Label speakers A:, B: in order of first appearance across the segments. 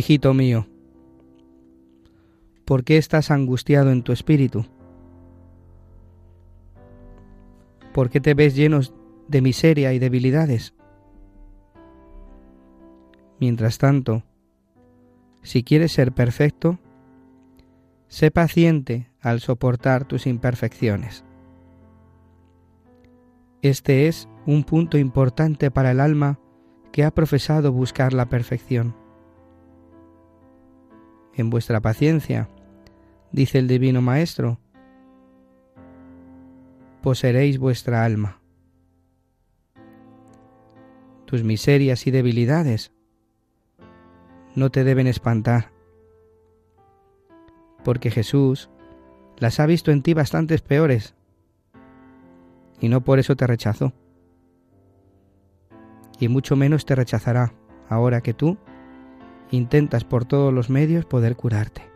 A: Hijito mío, ¿por qué estás angustiado en tu espíritu? ¿Por qué te ves llenos de miseria y debilidades? Mientras tanto, si quieres ser perfecto, sé paciente al soportar tus imperfecciones. Este es un punto importante para el alma que ha profesado buscar la perfección en vuestra paciencia, dice el Divino Maestro, poseeréis vuestra alma. Tus miserias y debilidades no te deben espantar, porque Jesús las ha visto en ti bastantes peores y no por eso te rechazó, y mucho menos te rechazará ahora que tú intentas por todos los medios poder curarte.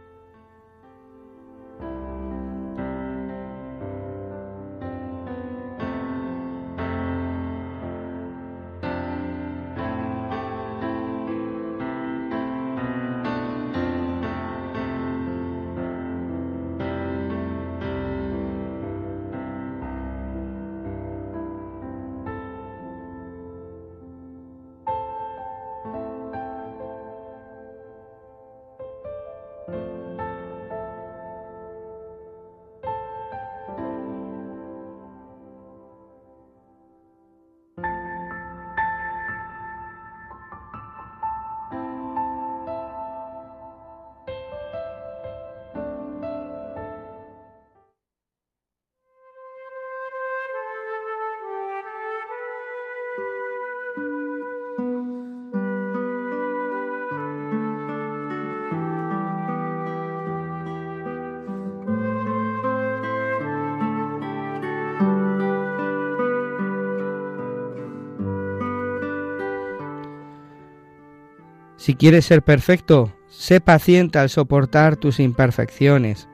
A: Quieres ser perfecto, sé paciente al soportar tus imperfecciones.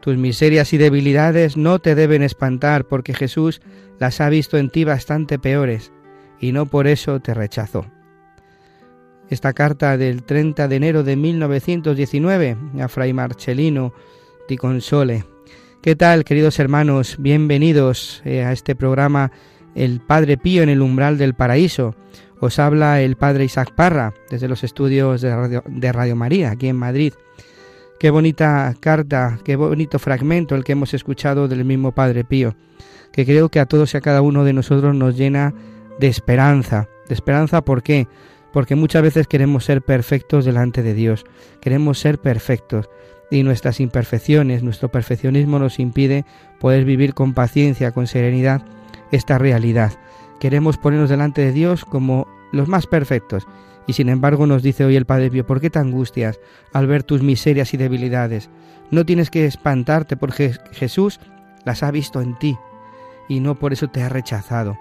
A: Tus miserias y debilidades no te deben espantar porque Jesús las ha visto en ti bastante peores y no por eso te rechazó. Esta carta del 30 de enero de 1919 a Fray Marcelino di Console. ¿Qué tal, queridos hermanos? Bienvenidos eh, a este programa El Padre Pío en el umbral del paraíso os habla el padre Isaac Parra desde los estudios de Radio, María aquí en Madrid. Qué bonita carta, qué bonito fragmento el que hemos escuchado del mismo Padre Pío, que creo que a todos y a cada uno de nosotros nos llena de esperanza. ¿De esperanza por qué? Porque muchas veces queremos ser perfectos delante de Dios, queremos ser perfectos y nuestras imperfecciones, nuestro perfeccionismo nos impide poder vivir con paciencia, con serenidad esta realidad queremos ponernos delante de Dios como los más perfectos. Y sin embargo nos dice hoy el Padre Pío, ¿por qué te angustias al ver tus miserias y debilidades? No tienes que espantarte porque Jesús las ha visto en ti y no por eso te ha rechazado.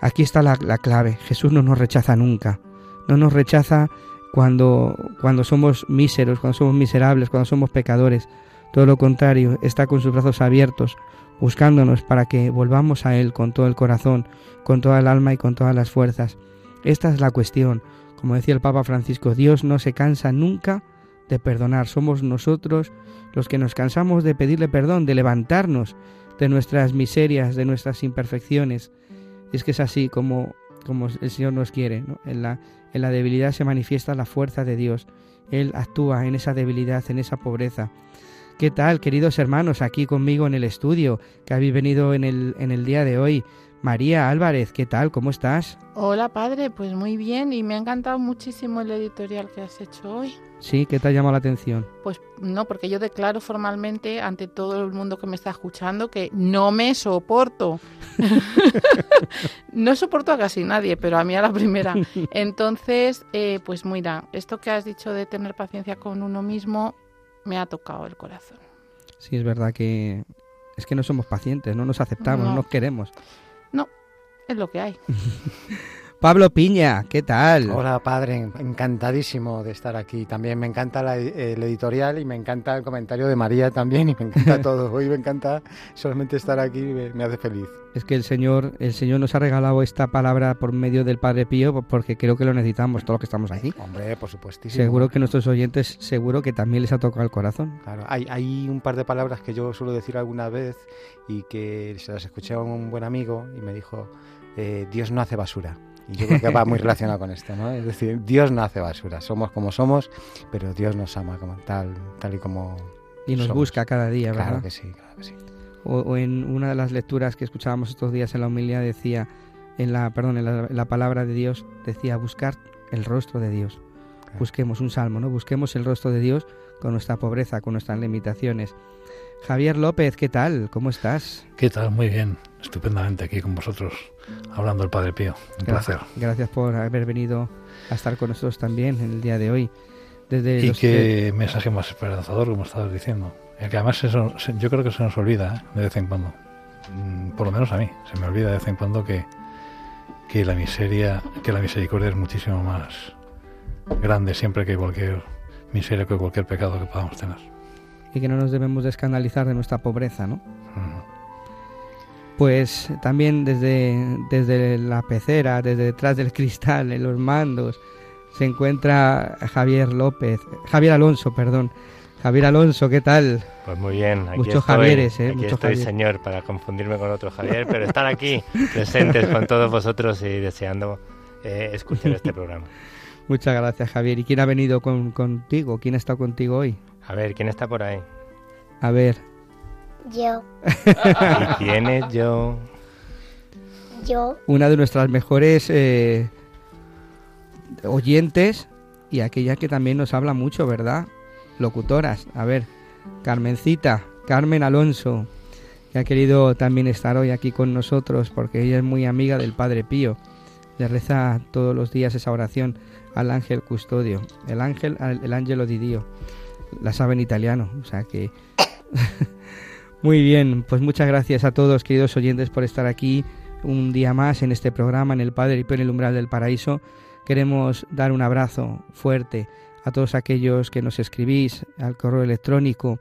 A: Aquí está la, la clave, Jesús no nos rechaza nunca, no nos rechaza cuando, cuando somos míseros, cuando somos miserables, cuando somos pecadores. Todo lo contrario, está con sus brazos abiertos buscándonos para que volvamos a Él con todo el corazón, con toda el alma y con todas las fuerzas. Esta es la cuestión. Como decía el Papa Francisco, Dios no se cansa nunca de perdonar. Somos nosotros los que nos cansamos de pedirle perdón, de levantarnos de nuestras miserias, de nuestras imperfecciones. Es que es así como, como el Señor nos quiere. En, la, en la debilidad se manifiesta la fuerza de Dios. Él actúa en esa debilidad, en esa pobreza. ¿Qué tal, queridos hermanos, aquí conmigo en el estudio, que habéis venido en el, en el día de hoy? María Álvarez, ¿qué tal? ¿Cómo estás?
B: Hola, padre, pues muy bien y me ha encantado muchísimo el editorial que has hecho hoy.
A: Sí, ¿qué te ha llamado la atención?
B: Pues no, porque yo declaro formalmente ante todo el mundo que me está escuchando que no me soporto. no soporto a casi nadie, pero a mí a la primera. Entonces, eh, pues mira, esto que has dicho de tener paciencia con uno mismo me ha tocado el corazón.
A: Sí, es verdad que es que no somos pacientes, no nos aceptamos, no nos queremos.
B: Es lo que hay.
A: Pablo Piña, ¿qué tal?
C: Hola, padre, encantadísimo de estar aquí. También me encanta el editorial y me encanta el comentario de María también y me encanta todo. Hoy me encanta solamente estar aquí, me, hace feliz.
A: Es que el Señor, el Señor nos ha regalado esta palabra por medio del Padre Pío porque creo que lo necesitamos todos los que estamos aquí.
C: Hombre, por supuestísimo.
A: Seguro que nuestros oyentes, seguro que también les ha tocado el corazón.
C: Claro, hay, hay un par de palabras que yo suelo decir alguna vez y que se las escuché a un buen amigo y me dijo, eh, Dios no hace basura. Y yo creo que va muy relacionado con esto, ¿no? Es decir, Dios no hace basura, somos como somos, pero Dios nos ama como tal, tal y como
A: Y nos busca cada día, ¿verdad?
C: Claro que sí, claro que sí.
A: O, en una de las lecturas que escuchábamos estos días en la humildad decía, en la, perdón, en la, palabra de Dios decía buscar el rostro de Dios. Busquemos un salmo, ¿no? Busquemos el rostro de Dios con nuestra pobreza, con nuestras limitaciones. Javier López, ¿qué tal? ¿Cómo estás?
D: ¿Qué tal? Muy bien, estupendamente aquí con vosotros, hablando del Padre Pío. Un placer.
A: Gracias por haber venido a estar con nosotros también en el día de hoy.
D: Desde y qué mensaje más esperanzador, como estabas diciendo. El que además yo creo que se nos olvida ¿eh? de vez en cuando. Mm, por lo menos a mí, se me olvida de vez en cuando que, que la miseria, que la misericordia es muchísimo más grande siempre que cualquier miseria, que cualquier pecado que podamos tener
A: y que no nos debemos de escandalizar de nuestra pobreza, ¿no? Pues también desde, desde la pecera, desde detrás del cristal, en los mandos, se encuentra Javier López, Javier Alonso, perdón. Javier Alonso, ¿qué tal?
E: Pues muy bien, aquí
A: Muchos
E: estoy,
A: Javieres, ¿eh?
E: Aquí estoy, señor, para confundirme con otro Javier, pero están aquí presentes con todos vosotros y deseando eh, escuchar este programa.
A: Muchas gracias, Javier. ¿Y quién ha venido con, contigo? ¿Quién ha estado contigo hoy?
E: A ver, ¿quién está por ahí?
A: A ver.
F: Yo.
E: ¿Y quién es yo?
F: Yo.
A: Una de nuestras mejores eh, oyentes y aquella que también nos habla mucho, ¿verdad? Locutoras. A ver, Carmencita, Carmen Alonso, que ha querido también estar hoy aquí con nosotros porque ella es muy amiga del Padre Pío. Le reza todos los días esa oración al ángel custodio, el ángel, el ángelo di Dio la sabe en italiano, o sea que... Muy bien, pues muchas gracias a todos, queridos oyentes, por estar aquí un día más en este programa, en el Padre y en el umbral del paraíso. Queremos dar un abrazo fuerte a todos aquellos que nos escribís al correo electrónico,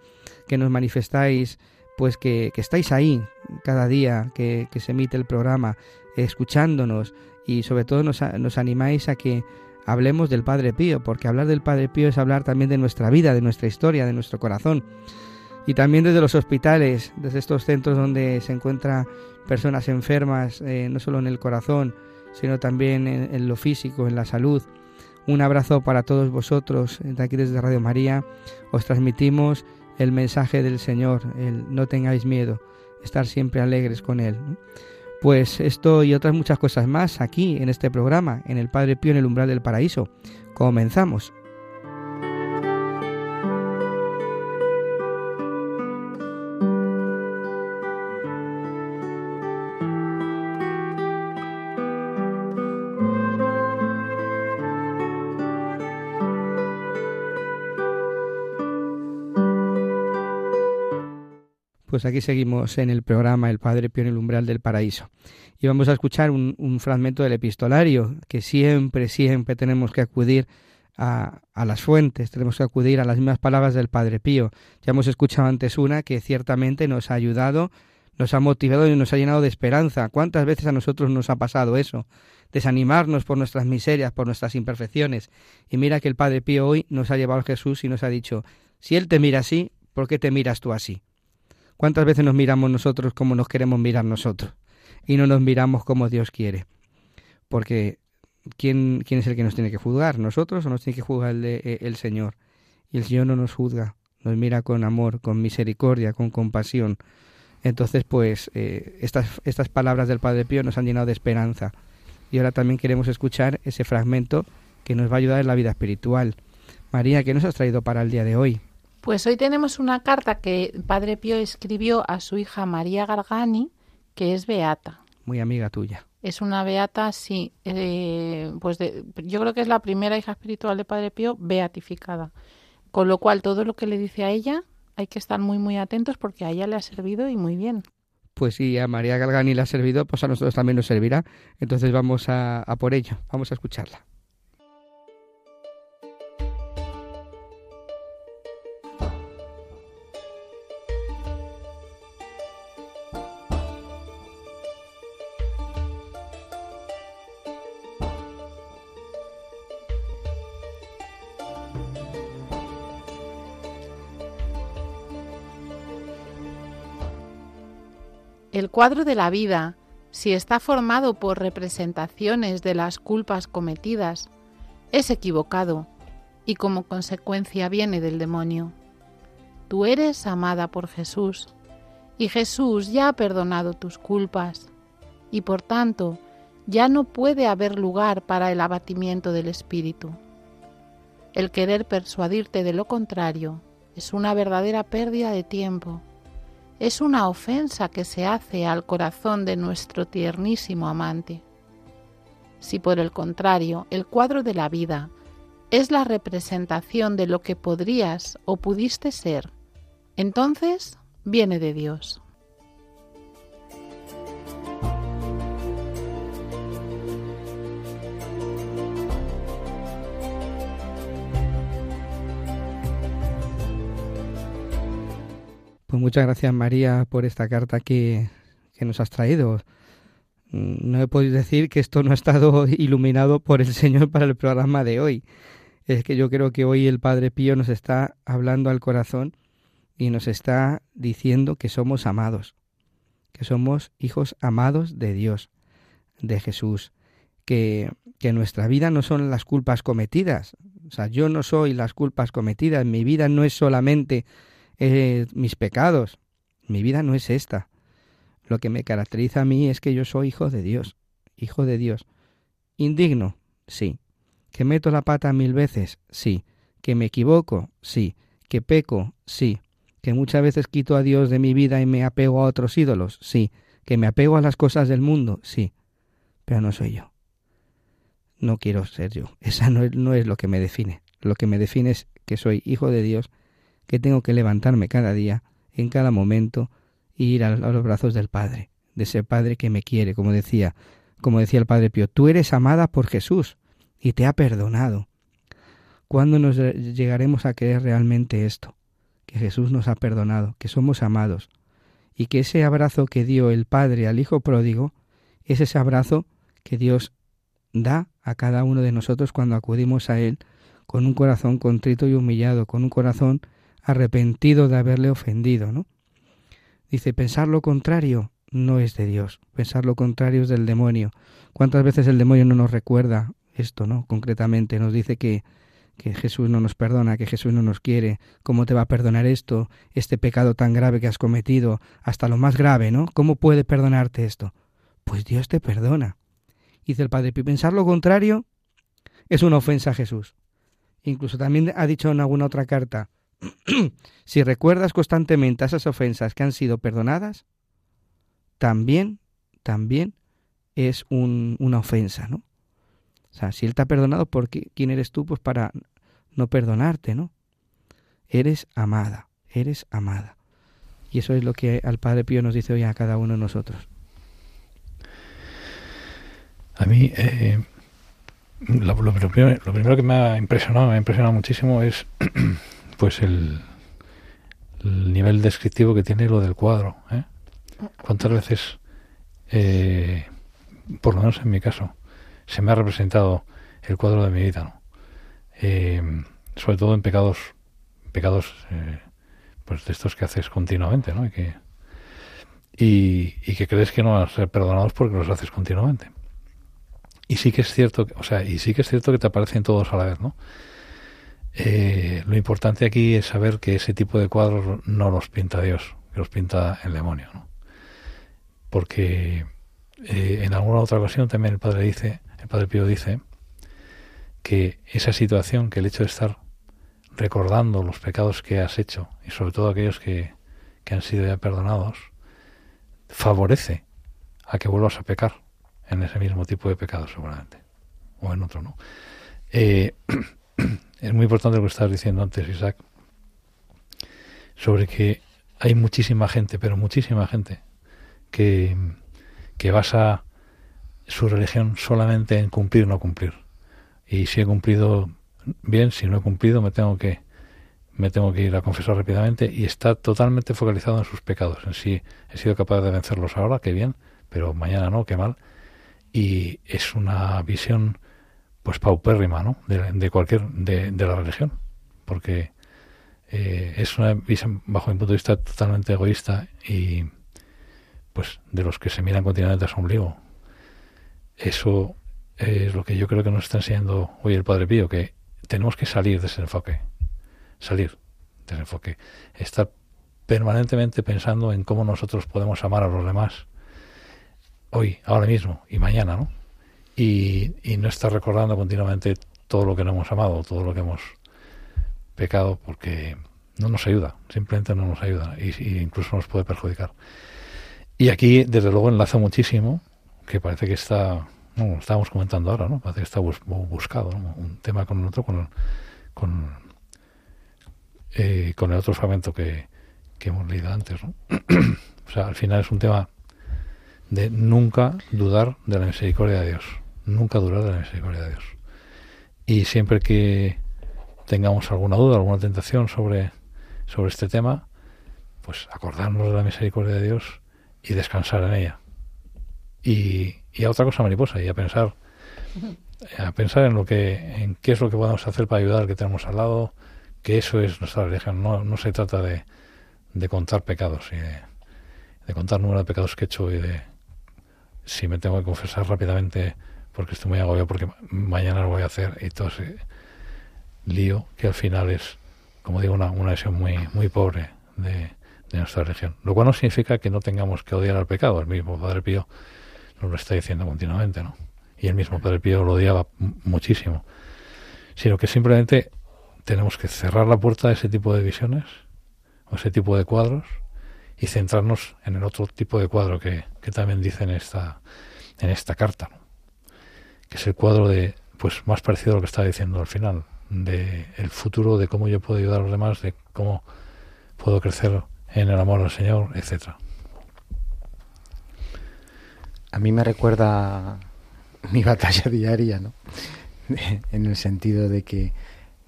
A: que nos manifestáis, pues que, estáis ahí cada día que, se emite el programa, escuchándonos y sobre todo nos, nos animáis a que hablemos del Padre Pío, porque hablar del Padre Pío es hablar también de nuestra vida, de nuestra historia, de nuestro corazón. Y también desde los hospitales, desde estos centros donde se encuentran personas enfermas, eh, no solo en el corazón, sino también en, lo físico, en la salud. Un abrazo para todos vosotros, de aquí desde Radio María. Os transmitimos el mensaje del Señor, el no tengáis miedo, estar siempre alegres con Él. Pues esto y otras muchas cosas más aquí en este programa, en el Padre Pío en el umbral del paraíso. Comenzamos. Pues aquí seguimos en el programa El Padre Pío en el umbral del paraíso. Y vamos a escuchar un, fragmento del epistolario, que siempre, siempre tenemos que acudir a, a, las fuentes, tenemos que acudir a las mismas palabras del Padre Pío. Ya hemos escuchado antes una que ciertamente nos ha ayudado, nos ha motivado y nos ha llenado de esperanza. ¿Cuántas veces a nosotros nos ha pasado eso? desanimarnos por nuestras miserias, por nuestras imperfecciones. Y mira que el Padre Pío hoy nos ha llevado a Jesús y nos ha dicho, si Él te mira así, ¿por qué te miras tú así? ¿Cuántas veces nos miramos nosotros como nos queremos mirar nosotros? Y no nos miramos como Dios quiere. Porque ¿quién, quién es el que nos tiene que juzgar? ¿Nosotros o nos tiene que juzgar el, eh, el Señor? Y el Señor no nos juzga, nos mira con amor, con misericordia, con compasión. Entonces, pues eh, estas, estas palabras del Padre Pío nos han llenado de esperanza. Y ahora también queremos escuchar ese fragmento que nos va a ayudar en la vida espiritual. María, ¿qué nos has traído para el día de hoy?
B: Pues hoy tenemos una carta que Padre Pío escribió a su hija María Gargani, que es beata.
A: Muy amiga tuya.
B: Es una beata, sí. eh, pues de- yo creo que es la primera hija espiritual de Padre Pío beatificada. Con lo cual, todo lo que le dice a ella hay que estar muy, muy atentos porque a ella le ha servido y muy bien.
A: Pues si a María Galgani le ha servido, pues a nosotros también nos servirá. Entonces vamos a, a por ello, vamos a escucharla.
B: Cuadro de la vida, si está formado por representaciones de las culpas cometidas, es equivocado y como consecuencia viene del demonio. Tú eres amada por Jesús y Jesús ya ha perdonado tus culpas y por tanto ya no puede haber lugar para el abatimiento del espíritu. El querer persuadirte de lo contrario es una verdadera pérdida de tiempo es una ofensa que se hace al corazón de nuestro tiernísimo amante. Si por el contrario el cuadro de la vida es la representación de lo que podrías o pudiste ser, entonces viene de Dios.
A: Pues muchas gracias María por esta carta que, que nos has traído. Mm, No he podido decir que esto no ha estado iluminado por el Señor para el programa de hoy. Es que yo creo que hoy el Padre Pío nos está hablando al corazón y nos está diciendo que somos amados, que somos hijos amados de Dios, de Jesús, que, que nuestra vida no son las culpas cometidas. O sea, yo no soy las culpas cometidas, mi vida no es solamente eh, mis pecados. Mi vida no es esta. Lo que me caracteriza a mí es que yo soy hijo de Dios, hijo de Dios. Indigno, sí. Que meto la pata mil veces, sí. Que me equivoco, sí. Que peco, sí. Que muchas veces quito a Dios de mi vida y me apego a otros ídolos, sí. Que me apego a las cosas del mundo, sí. Pero no soy yo. No quiero ser yo. Esa no es, no es lo que me define. Lo que me define es que soy hijo de Dios que tengo que levantarme cada día, en cada momento, e ir a, los brazos del Padre, de ese Padre que me quiere, como decía, como decía el Padre Pío, tú eres amada por Jesús y te ha perdonado. ¿Cuándo nos llegaremos a creer realmente esto? Que Jesús nos ha perdonado, que somos amados, y que ese abrazo que dio el Padre al Hijo pródigo es ese abrazo que Dios da a cada uno de nosotros cuando acudimos a Él con un corazón contrito y humillado, con un corazón arrepentido de haberle ofendido, ¿no? Dice, pensar lo contrario no es de Dios, pensar lo contrario es del demonio. ¿Cuántas veces el demonio no nos recuerda esto, no? Concretamente nos dice que que Jesús no nos perdona, que Jesús no nos quiere, ¿cómo te va a perdonar esto, este pecado tan grave que has cometido, hasta lo más grave, ¿no? ¿Cómo puede perdonarte esto? Pues Dios te perdona. Dice el Padre Pío, pensar lo contrario es una ofensa a Jesús. Incluso también ha dicho en alguna otra carta, si recuerdas constantemente esas ofensas que han sido perdonadas, también, también es un, una ofensa, ¿no? O sea, si Él te ha perdonado, ¿por qué? ¿quién eres tú pues para no perdonarte, no? Eres amada, eres amada. Y eso es lo que al Padre Pío nos dice hoy a cada uno de nosotros.
D: A mí, eh, lo primero, lo primero que me ha impresionado, me ha impresionado muchísimo es pues el, el nivel descriptivo que tiene lo del cuadro. ¿eh? ¿Cuántas veces, eh, por lo menos en mi caso, se me ha representado el cuadro de mi vida, ¿no? Eh, sobre todo en pecados, pecados eh, pues de estos que haces continuamente, ¿no? Y que, y, que crees que no van a ser perdonados porque los haces continuamente. Y sí que es cierto, o sea, y sí que es cierto que te aparecen todos a la vez, ¿no? Eh, lo importante aquí es saber que ese tipo de cuadros no los pinta Dios, que los pinta el demonio, ¿no? Porque eh, en alguna otra ocasión también el Padre dice, el Padre Pío dice que esa situación, que el hecho de estar recordando los pecados que has hecho y sobre todo aquellos que, que han sido ya perdonados, favorece a que vuelvas a pecar en ese mismo tipo de pecado seguramente o en otro, ¿no? Eh, es muy importante lo que estabas diciendo antes, Isaac, sobre que hay muchísima gente, pero muchísima gente que, que basa su religión solamente en cumplir o no cumplir. Y si he cumplido bien, si no he cumplido, me tengo que me tengo que ir a confesar rápidamente y está totalmente focalizado en sus pecados. En sí he sido capaz de vencerlos ahora, qué bien, pero mañana no, qué mal. Y es una visión pues paupérrima, ¿no? De, cualquier de, la religión, porque eh, es una visión bajo mi punto de vista totalmente egoísta y pues de los que se miran continuamente a su ombligo. Eso es lo que yo creo que nos está enseñando hoy el Padre Pío, que tenemos que salir de ese enfoque, salir de ese enfoque, estar permanentemente pensando en cómo nosotros podemos amar a los demás hoy, ahora mismo y mañana, ¿no? Y, no estar recordando continuamente todo lo que no hemos amado, todo lo que hemos pecado, porque no nos ayuda, simplemente no nos ayuda y, incluso nos puede perjudicar. Y aquí, desde luego, enlaza muchísimo, que parece que está no, estábamos comentando ahora, ¿no? Parece que está buscado, Un tema con el otro, con, con, eh, con el otro fragmento que, que hemos leído antes, ¿no? o sea, al final es un tema de nunca dudar de la misericordia de Dios, nunca dudar de la misericordia de Dios. Y siempre que tengamos alguna duda, alguna tentación sobre, sobre este tema, pues acordarnos de la misericordia de Dios y descansar en ella. Y, y a otra cosa mariposa y a pensar a pensar en lo que en qué es lo que podemos hacer para ayudar al que tenemos al lado que eso es nuestra religión no, no se trata de, de contar pecados y de, contar número de pecados que he hecho y de si me tengo que confesar rápidamente porque estoy muy agobiado porque mañana lo voy a hacer y todo ese lío que al final es como digo una, una visión muy muy pobre de, nuestra religión lo cual no significa que no tengamos que odiar al pecado el mismo Padre Pío nos lo está diciendo continuamente, ¿no? Y el mismo Padre Pío lo odiaba muchísimo. Sino que simplemente tenemos que cerrar la puerta a ese tipo de visiones, o ese tipo de cuadros, y centrarnos en el otro tipo de cuadro que, también dice en esta, en esta carta, ¿no? Que es el cuadro de, pues más parecido a lo que está diciendo al final, de el futuro, de cómo yo puedo ayudar a los demás, de cómo puedo crecer en el amor al Señor, etcétera
C: a mí me recuerda mi batalla diaria, ¿no? en el sentido de que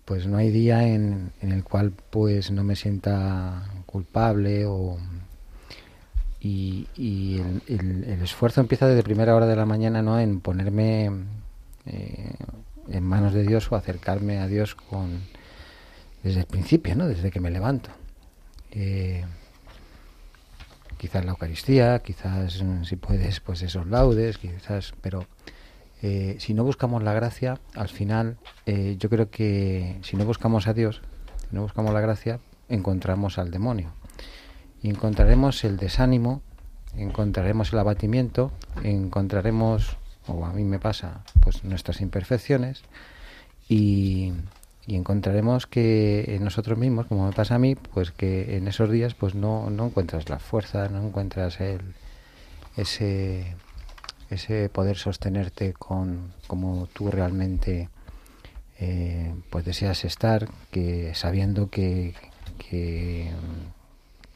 C: pues no hay día en, el cual pues no me sienta culpable o y, el, esfuerzo empieza desde primera hora de la mañana no en ponerme eh, en manos de Dios o acercarme a Dios con desde el principio no desde que me levanto. Eh, quizás la Eucaristía, quizás mm, si puedes, pues esos laudes, quizás, pero eh, si no buscamos la gracia, al final eh, yo creo que si no buscamos a Dios, si no buscamos la gracia, encontramos al demonio. Y encontraremos el desánimo, encontraremos el abatimiento, encontraremos, o a mí me pasa, pues nuestras imperfecciones y, encontraremos que en nosotros mismos, como me pasa a mí, pues que en esos días pues no, no encuentras la fuerza, no encuentras ese, ese poder sostenerte con como tú realmente eh, pues deseas estar, que sabiendo que, que,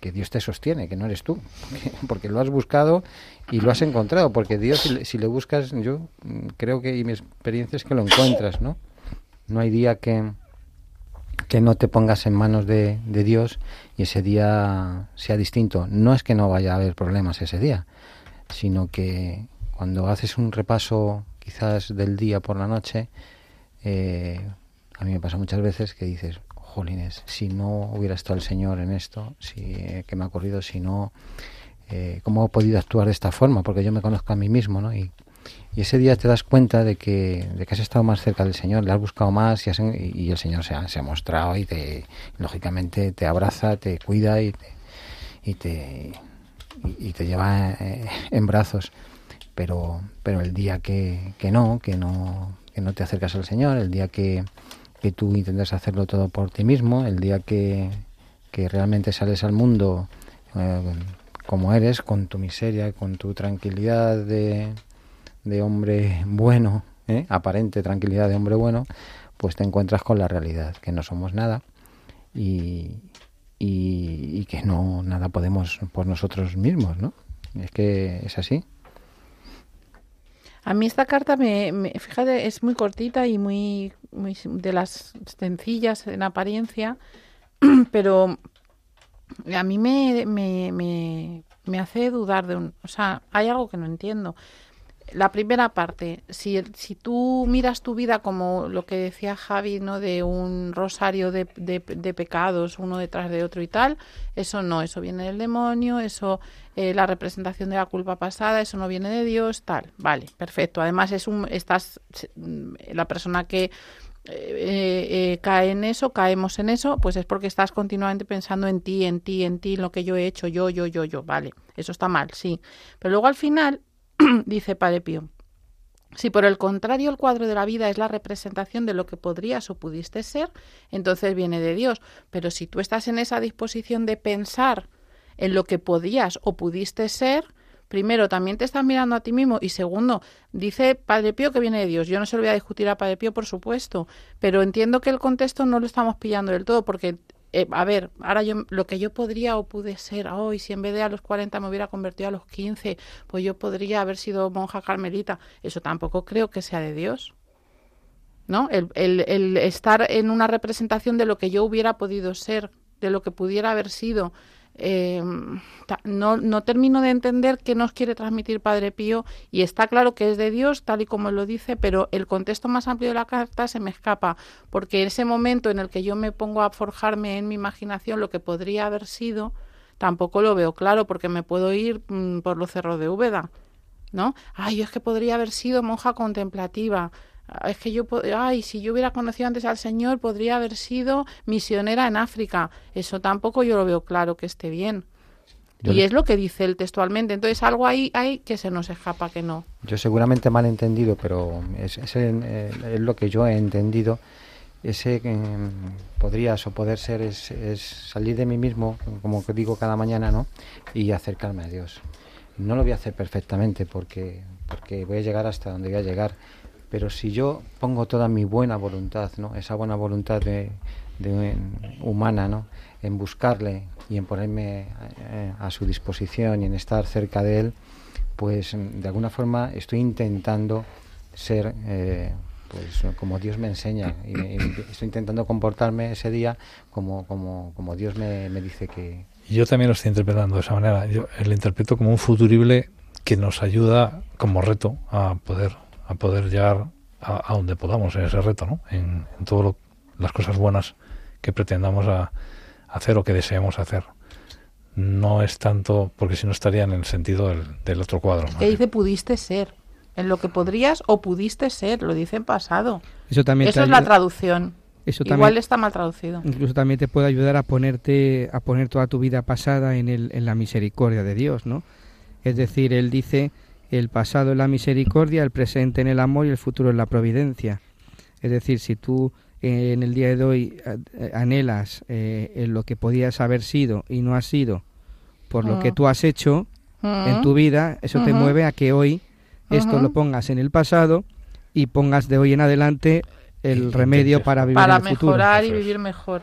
C: Dios te sostiene, que no eres tú, porque lo has buscado y lo has encontrado, porque Dios si le, buscas, yo creo que y mi experiencia es que lo encuentras, ¿no? No hay día que, que no te pongas en manos de, de, Dios y ese día sea distinto. No es que no vaya a haber problemas ese día, sino que cuando haces un repaso quizás del día por la noche, eh, a mí me pasa muchas veces que dices, si no hubiera estado el Señor en esto, si, eh, que me ha ocurrido, si no, eh, ¿cómo he podido actuar de esta forma? Porque yo me conozco a mí mismo, ¿no? Y, y ese día te das cuenta de que, de que has estado más cerca del Señor, le has buscado más y, has- el Señor se ha, se ha mostrado y te, lógicamente te abraza, te cuida y te, y te, y te lleva eh, en brazos. Pero, pero el día que, que no, que no, que no te acercas al Señor, el día que, que tú intentas hacerlo todo por ti mismo, el día que, que realmente sales al mundo eh, como eres, con tu miseria, con tu tranquilidad de, de hombre bueno, ¿eh? aparente tranquilidad de hombre bueno, pues te encuentras con la realidad, que no somos nada y, y, y que no nada podemos por nosotros mismos, ¿no? Es que es así.
B: A mí esta carta, me, me- fíjate, es muy cortita y muy, muy de las sencillas en apariencia, pero a mí me, me, me, me hace dudar de un... O sea, hay algo que no entiendo. La primera parte, si, si tú miras tu vida como lo que decía Javi, ¿no? De un rosario de, de, pecados, uno detrás de otro y tal, eso no, eso viene del demonio, eso, eh, la representación de la culpa pasada, eso no viene de Dios, tal. Vale, perfecto. Además, es un, estás, mm, la persona que eh, eh, cae en eso, caemos en eso, pues es porque estás continuamente pensando en ti, en ti, en ti, en lo que yo he hecho, yo, yo, yo, yo. Vale, eso está mal, sí. Pero luego al final, dice Padre Pío, si por el contrario el cuadro de la vida es la representación de lo que podrías o pudiste ser, entonces viene de Dios. Pero si tú estás en esa disposición de pensar en lo que podías o pudiste ser, primero también te estás mirando a ti mismo y segundo, dice Padre Pío que viene de Dios. Yo no se lo voy a discutir a Padre Pío, por supuesto, pero entiendo que el contexto no lo estamos pillando del todo porque eh, a ver, ahora yo lo que yo podría o pude ser hoy, si en vez de a los 40 me hubiera convertido a los 15, pues yo podría haber sido monja carmelita. Eso tampoco creo que sea de Dios. ¿No? El, el, el estar en una representación de lo que yo hubiera podido ser, de lo que pudiera haber sido. Eh, no, no termino de entender qué nos quiere transmitir Padre Pío y está claro que es de Dios, tal y como lo dice, pero el contexto más amplio de la carta se me escapa, porque ese momento en el que yo me pongo a forjarme en mi imaginación lo que podría haber sido, tampoco lo veo claro, porque me puedo ir mm, por los cerros de Úbeda, ¿no? Ay, es que podría haber sido monja contemplativa. Ah, Es que yo, ay, si yo hubiera conocido antes al Señor, podría haber sido misionera en África. Eso tampoco yo lo veo claro que esté bien.
C: Yo
B: y
C: le-
B: es lo que dice él textualmente. Entonces, algo ahí hay que se nos escapa que no.
C: Yo seguramente mal entendido, pero es, es, el- el- es lo que yo he entendido. Ese que podrías o poder ser es, es salir de mí mismo, como que digo cada mañana, ¿no? Y acercarme a Dios. No lo voy a hacer perfectamente porque, porque voy a llegar hasta donde voy a llegar. Pero si yo pongo toda mi buena voluntad, ¿no? Esa buena voluntad de, de, humana, ¿no? En buscarle y en ponerme eh, a su disposición y en estar cerca de él, pues mm, de alguna forma estoy intentando ser eh, pues como Dios me enseña y estoy intentando comportarme ese día como como, como Dios me, me dice que
D: Yo también lo estoy interpretando de esa manera. Yo lo interpreto como un futurible que nos ayuda como reto a poder a poder llegar a, a donde podamos en ese reto, ¿no? En, en todas las cosas buenas que pretendamos a- hacer o que deseemos hacer. No es tanto, porque si no estaría en el sentido del, del otro cuadro. ¿no?
B: Que dice pudiste ser. En lo que podrías o pudiste ser, lo dice en pasado.
A: Eso también
B: Eso es la traducción.
A: Eso
B: Igual
A: también,
B: está mal traducido.
A: incluso también te puede ayudar a ponerte a poner toda tu vida pasada en el en la misericordia de Dios, ¿no? Es decir, él dice el pasado en la misericordia, el presente en el amor y el futuro en la providencia. Es decir, si tú eh, en el día de hoy eh, anhelas eh, en lo que podías haber sido y no has sido por lo que
B: Mm.
A: tú has hecho en
B: Mm.
A: tu vida, eso te mueve a que hoy esto lo pongas en el pasado y pongas de hoy en adelante el remedio para vivir
B: para
A: en el futuro.
B: mejorar y vivir mejor.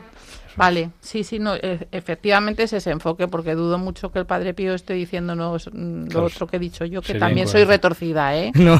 B: Vale, sí, sí, no, e- efectivamente es ese enfoque, porque dudo mucho que el Padre Pío esté diciéndonos mm, lo
D: Claro,
B: otro que he dicho yo, que
D: sería
B: también soy retorcida, ¿eh?
A: No.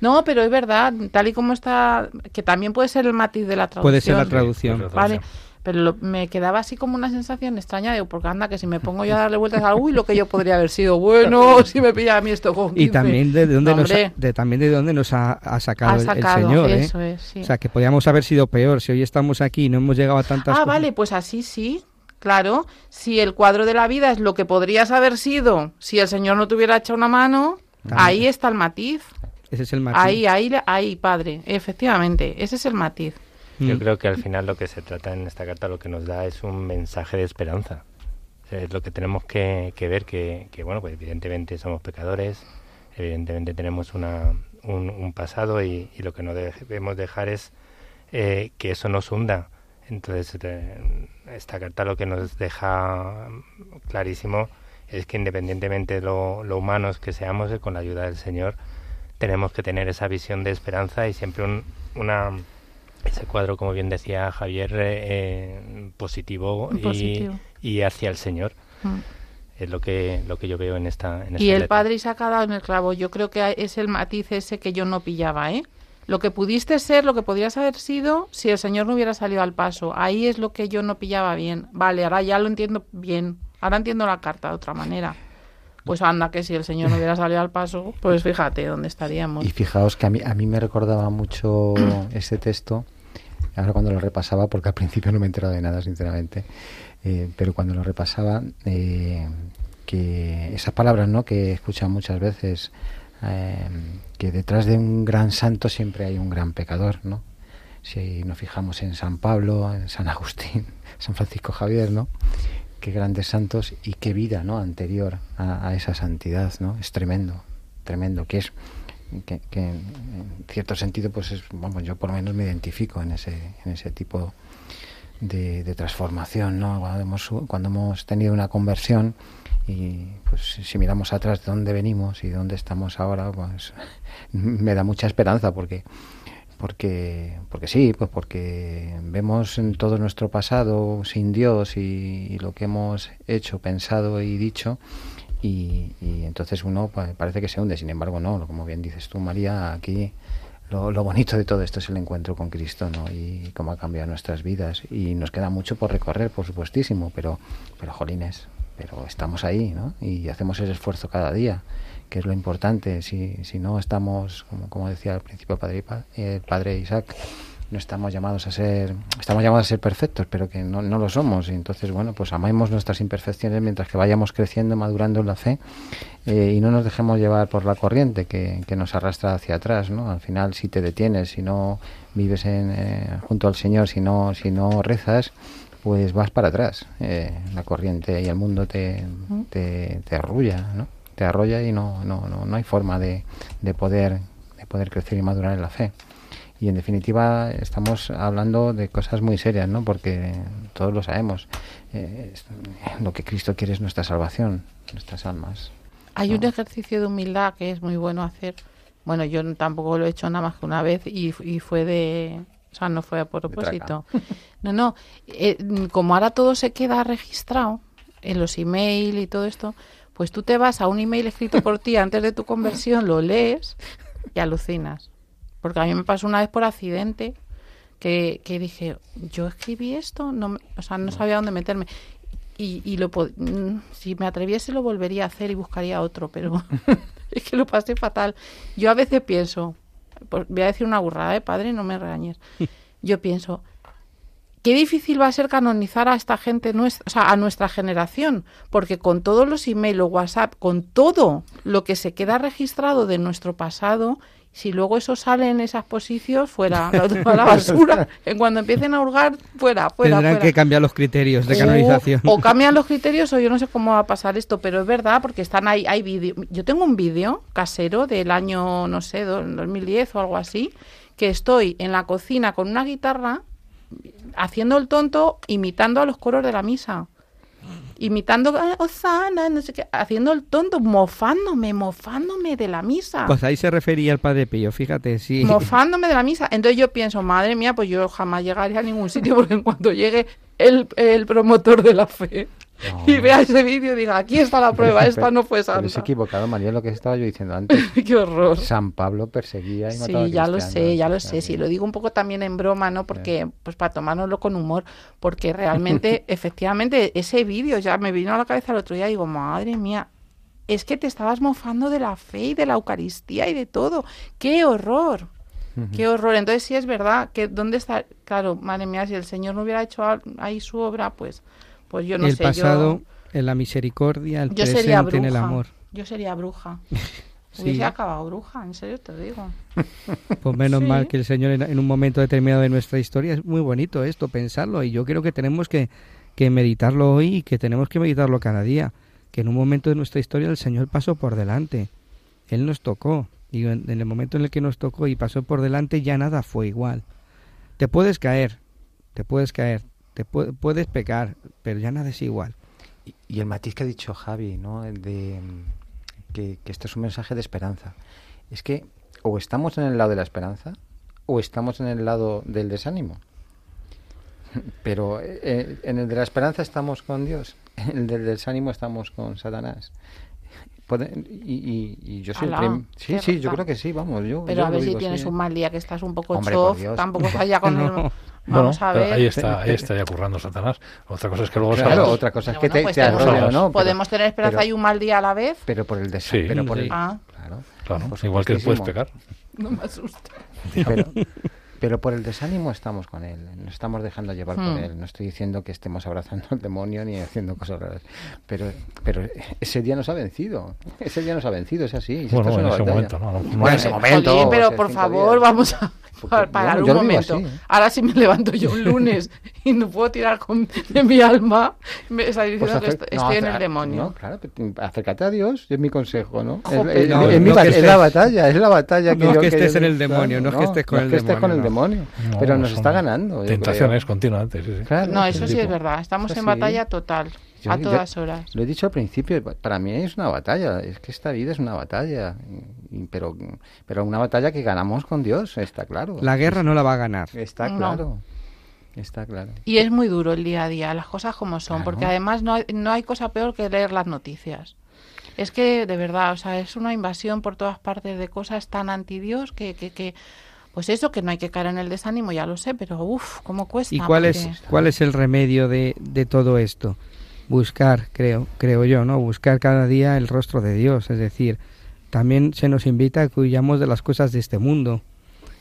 C: No,
B: pero es verdad, tal y como está, que también puede ser el matiz de la traducción.
A: Puede ser la traducción.
D: pues la
B: Vale,
D: traducción.
B: Pero lo- me quedaba así como una sensación extraña de, porque anda, que si me pongo yo a darle vueltas al uy, lo que yo podría haber sido bueno, si me pilla a mí esto con 15.
A: Y también de dónde nos ha, de, también de dónde nos ha, ha sacado,
B: ha
A: el- Señor, ¿eh?
B: eso es, sí.
A: O sea, que podíamos haber sido peor. Si hoy estamos aquí y no hemos llegado a tantas
B: Ah,
A: cosas.
B: vale, pues así sí. Claro, si el cuadro de la vida es lo que podrías haber sido si el Señor no te hubiera echado una mano, ahí está el matiz.
A: Ese es el matiz.
B: Ahí, ahí, ahí, padre. Efectivamente, ese es el matiz.
E: Yo
A: Mm.
E: creo que al final lo que se trata en esta carta lo que nos da es un mensaje de esperanza. O sea, es lo que tenemos que, que ver, que, que, bueno, pues evidentemente somos pecadores, evidentemente tenemos una, un, un pasado y, y lo que no debemos dejar es eh, que eso nos hunda. Entonces, eh, esta carta lo que nos deja clarísimo es que independientemente de lo, lo humanos que seamos, eh, con la ayuda del Señor, tenemos que tener esa visión de esperanza y siempre un, una ese cuadro, como bien decía Javier, eh, eh, positivo, y-. Y, hacia el Señor.
B: Mm.
E: Es lo que lo que yo veo en esta en
B: Y el
E: letra.
B: padre Isaac ha dado en el clavo. Yo creo que es el matiz ese que yo no pillaba, ¿eh? Lo que pudiste ser, lo que podrías haber sido si el Señor no hubiera salido al paso. Ahí es lo que yo no pillaba bien. Vale, ahora ya lo entiendo bien. Ahora entiendo la carta de otra manera. Pues anda, que si el Señor no hubiera salido al paso, pues fíjate dónde estaríamos.
C: Y fijaos que a mí, a mí me recordaba mucho ese texto, ahora cuando lo repasaba, porque al principio no me he enterado de nada, sinceramente, eh, pero cuando lo repasaba, eh, que esas palabras ¿no? que he escuchado muchas veces, eh, que detrás de un gran santo siempre hay un gran pecador, ¿no? Si nos fijamos en San Pablo, en San Agustín, San Francisco Javier, ¿no? Qué grandes santos y qué vida, ¿no? Anterior a, a esa santidad, ¿no? Es tremendo, tremendo, que es que, en cierto sentido, pues es, vamos, yo por lo menos me identifico en ese, en ese tipo de, transformación, ¿no? Cuando hemos, cuando hemos tenido una conversión y pues si miramos atrás de dónde venimos y dónde estamos ahora, pues me da mucha esperanza porque porque porque sí, pues porque vemos en todo nuestro pasado sin Dios y lo que hemos hecho, pensado y dicho y, y entonces uno pa- parece que se hunde, sin embargo no, como bien dices tú María, aquí lo, lo bonito de todo esto es el encuentro con Cristo, ¿no? Y cómo ha cambiado nuestras vidas. Y nos queda mucho por recorrer, por supuestísimo, pero, pero jolines, pero estamos ahí, ¿no? Y hacemos ese esfuerzo cada día, que es lo importante. Si, si no estamos, como, como decía al principio el padre, el padre Isaac, no estamos llamados a ser, estamos llamados a ser perfectos, pero que no, no lo somos. Y entonces, bueno, pues amemos nuestras imperfecciones mientras que vayamos creciendo, madurando en la fe eh, y no nos dejemos llevar por la corriente que, que nos arrastra hacia atrás, ¿no? Al final, si te detienes, si no vives en, eh, junto al Señor, si no, si no rezas, pues vas para atrás. Eh, la corriente y el mundo te, te, te arrulla, ¿no? Te arrolla y no, no, no, no hay forma de, de poder de poder crecer y madurar en la fe. Y en definitiva estamos hablando de cosas muy serias, ¿no? Porque todos lo sabemos. eh, es- lo que Cristo quiere es nuestra salvación, nuestras almas.
B: Hay un ejercicio de humildad que es muy bueno hacer. Bueno, yo tampoco lo he hecho nada más que una vez y, y fue de... O sea, no fue a propósito. No, no. eh, como ahora todo se queda registrado en los email y todo esto, pues tú te vas a un email escrito por ti antes de tu conversión, lo lees y alucinas. Porque a mí me pasó una vez por accidente que, que dije, yo escribí esto, no, o sea, no sabía dónde meterme. Y, y lo mm, si me atreviese lo volvería a hacer y buscaría otro, pero es que lo pasé fatal. Yo a veces pienso, pues voy a decir una burrada, ¿eh, padre? No me regañes. Yo pienso, qué difícil va a ser canonizar a esta gente, nuestra, o sea, a nuestra generación, porque con todos los emails o WhatsApp, con todo lo que se queda registrado de nuestro pasado, si luego eso sale en esas posiciones, fuera, toda la basura. En cuando empiecen a hurgar, fuera, fuera.
A: Tendrán
B: fuera.
A: que cambiar los criterios de
B: O-
A: canonización.
B: O, cambian los criterios o yo no sé cómo va a pasar esto, pero es verdad porque están ahí, hay vídeo. Yo tengo un vídeo casero del año, no sé, do- 2010 o algo así, que estoy en la cocina con una guitarra haciendo el tonto, imitando a los coros de la misa. Imitando a Osana, no sé qué, haciendo el tonto, mofándome, mofándome de la misa
A: Pues ahí se refería el Padre Pío, fíjate, sí.
B: mofándome de la misa. Entonces yo pienso, madre mía, pues yo jamás llegaré a ningún sitio porque en cuanto llegue el, el promotor de la fe, y vea ese vídeo y diga, aquí está la prueba, esta no fue
C: Pero es
B: santa.
C: equivocado, María, lo que estaba yo diciendo antes.
B: Qué horror.
C: San Pablo perseguía y mataba a
B: Sí, ya lo sé, ya lo sé. Sí, lo digo un poco también en broma, ¿no? Porque, pues para tomárnoslo con humor, porque realmente, efectivamente, ese vídeo ya me vino a la cabeza el otro día y digo, madre mía, es que te estabas mofando de la fe y de la Eucaristía y de todo. ¡Qué horror! ¡Qué horror! Entonces sí es verdad que dónde está, claro, madre mía, si el Señor no hubiera hecho ahí su obra, pues, pues yo no
A: el
B: sé,
A: pasado
B: yo,
A: en la misericordia, el
B: yo
A: presente
B: sería
A: en el amor.
B: Yo sería bruja.
A: Sí.
B: Hubiese acabado bruja, en serio te digo.
A: Pues menos
B: Sí.
A: mal que el Señor en, en un momento determinado de nuestra historia es muy bonito esto, pensarlo. Y yo creo que tenemos que, que meditarlo hoy y que tenemos que meditarlo cada día. Que en un momento de nuestra historia el Señor pasó por delante. Él nos tocó. Y en, en el momento en el que nos tocó y pasó por delante ya nada fue igual. Te puedes caer, te puedes caer, te pu- puedes pecar, pero ya nada es igual.
C: Y, y el matiz que ha dicho Javi, ¿no? El De mm, que, que esto es un mensaje de esperanza. Es que o estamos en el lado de la esperanza o estamos en el lado del desánimo. Pero eh, en el de la esperanza estamos con Dios, en el del desánimo estamos con Satanás. Y, y- y yo soy el
B: Alá,
C: prim- Sí, sí, yo creo que sí, vamos. Yo,
B: Pero
C: yo
B: a ver si
C: digo
B: tienes un mal día, que estás un poco
C: Hombre,
B: chof, tampoco vaya con el... Vamos
D: Bueno,
B: a ver.
D: ahí está, ahí está ya currando Satanás. Otra cosa es que luego
C: Claro,
D: salgas.
C: otra cosa es que
B: bueno,
C: te,
B: pues
C: te arrolle no. pero-
B: Podemos tener esperanza
C: pero-
B: y un mal día a la vez.
C: Pero por el
D: Sí.
C: desánimo. pero por
A: Sí.
C: el,
B: Ah,
C: claro,
D: Claro,
C: por
D: igual que puedes pecar.
B: no me asusta.
C: Pero, pero por el desánimo estamos con él, nos estamos dejando llevar por
B: Hmm.
C: él. No estoy diciendo que estemos abrazando al demonio ni haciendo cosas raras, pero, pero ese día nos ha vencido. Ese día nos ha vencido, es así.
D: Bueno,
C: es
D: en ese
C: batalla.
D: momento, ¿no? No- no
C: Bueno, en ese momento.
B: Pero por favor,
C: días.
B: vamos a parar
C: bueno,
B: un momento.
C: así.
B: Ahora si me levanto yo un lunes y no puedo tirar con, de mi alma, me está diciendo
C: Pues
B: que
C: acer-
B: est-
C: no,
B: estoy en el demonio.
C: No, claro, acércate a Dios, es mi consejo, ¿no? Es, es- es mi
A: que
C: es la batalla, es la batalla que
A: No es
C: yo-
A: que estés
C: yo-
A: en el demonio, no es que estés con
C: no
A: el
C: es que estés con el
A: demonio,
C: demonio,
D: No,
C: pero nos está ganando.
D: Tentaciones continuamente, sí, sí.
C: Claro,
B: No, eso sí
D: tipo.
B: es verdad. Estamos
C: Eso
B: en
C: sí.
B: batalla total,
C: Yo-
B: a
C: yo-
B: todas horas.
C: Lo he dicho al principio, pa- para mí es una batalla, es que esta vida es una batalla, y- pero, pero una batalla que ganamos con Dios, está claro.
A: La guerra no la va a ganar.
C: Está
B: No.
C: claro, está claro.
B: Y es muy duro el día a día, las cosas como son,
C: Claro.
B: porque además no hay, no hay cosa peor que leer las noticias. Es que, de verdad, o sea, es una invasión por todas partes de cosas tan anti Dios que, que, que, pues eso, que no hay que caer en el desánimo, ya lo sé, pero uff, cómo cuesta.
A: ¿Y cuál es, cuál es el remedio de, de todo esto? Buscar, creo, creo yo, ¿no? Buscar cada día el rostro de Dios. Es decir, también se nos invita a que huyamos de las cosas de este mundo.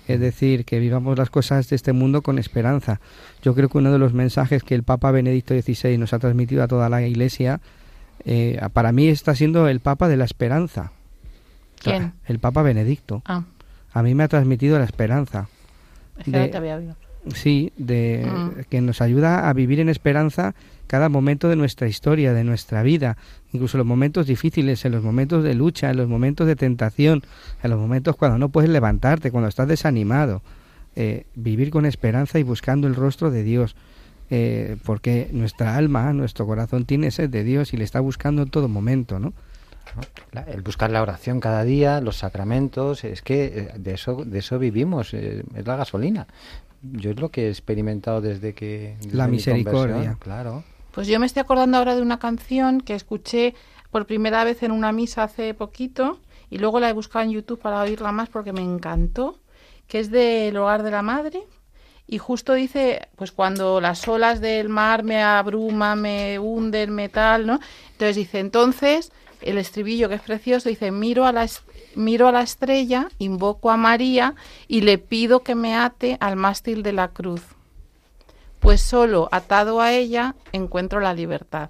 A: Es decir, que vivamos las cosas de este mundo con esperanza. Yo creo que uno de los mensajes que el Papa Benedicto XVI nos ha transmitido a toda la Iglesia, eh, para mí está siendo el Papa de la esperanza.
B: ¿Quién?
A: El Papa Benedicto.
B: Ah,
A: A mí me ha transmitido la esperanza.
B: es que
A: De-
B: no te había oído.
A: Sí, de
B: Mm.
A: que nos ayuda a vivir en esperanza cada momento de nuestra historia, de nuestra vida, incluso en los momentos difíciles, en los momentos de lucha, en los momentos de tentación, en los momentos cuando no puedes levantarte, cuando estás desanimado, eh, vivir con esperanza y buscando el rostro de Dios, eh, porque nuestra alma, nuestro corazón tiene sed de Dios y le está buscando en todo momento, ¿no?
C: La- el buscar la oración cada día, los sacramentos, es que eh, de eso, de eso vivimos, eh, es la gasolina. Yo es lo que he experimentado desde que... desde
A: La
C: mi
A: misericordia.
C: Claro.
B: Pues yo me estoy acordando ahora de una canción que escuché por primera vez en una misa hace poquito y luego la he buscado en YouTube para oírla más porque me encantó, que es del Hogar de la Madre y justo dice, pues cuando las olas del mar me abruman, me hunden, me tal, ¿no? Entonces dice, entonces el estribillo que es precioso dice, miro a la miro a la estrella, invoco a María y le pido que me ate al mástil de la cruz pues solo atado a ella encuentro la libertad.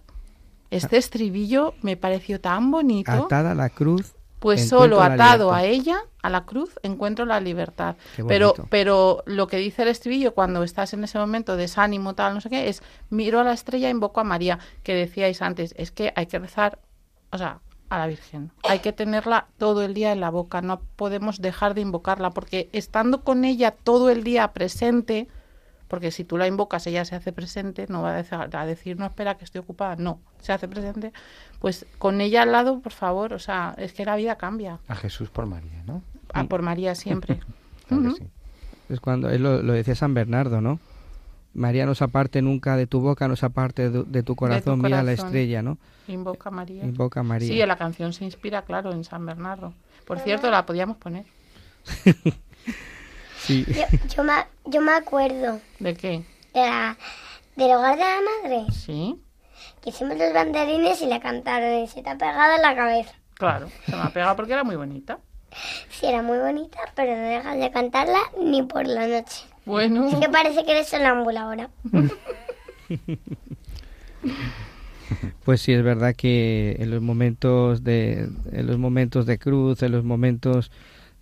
B: Este estribillo me pareció tan bonito.
A: Atada a la cruz.
B: Pues solo atado a ella, a la cruz, encuentro la libertad. Pero, pero lo que dice el estribillo cuando estás en ese momento desánimo, tal, no sé qué, es miro a la estrella, invoco a María, que decíais antes, es que hay que rezar, o sea, a la Virgen. Hay que tenerla todo el día en la boca, no podemos dejar de invocarla, porque estando con ella todo el día presente, porque si tú la invocas, ella se hace presente, no va a decir, a decir, no espera que estoy ocupada, no, se hace presente, pues con ella al lado, por favor, o sea, es que la vida cambia,
C: A Jesús por María, ¿no?
B: a por María siempre.
C: Claro que
B: Ujú.
C: sí.
A: Es cuando él lo, lo decía San Bernardo, ¿no? María no se aparte nunca de tu boca, no se aparte de, de tu corazón, mira la estrella, ¿no?
B: Invoca a María.
A: Invoca a María.
B: Sí, la canción se inspira, claro, en San Bernardo. Por cierto, la podíamos poner.
A: Sí.
F: Yo, yo, me, yo me acuerdo
B: ¿De qué?
F: de la, del hogar de la madre,
B: Sí,
F: que hicimos los banderines y le cantaron y se te ha pegado en la cabeza.
B: claro. Se me ha pegado porque era muy bonita.
F: Sí, era muy bonita, pero no dejas de cantarla ni por la noche.
B: Bueno,
F: Es que parece que eres sonámbula ahora.
A: Pues sí, es verdad que en los momentos de, en los momentos de cruz, en los momentos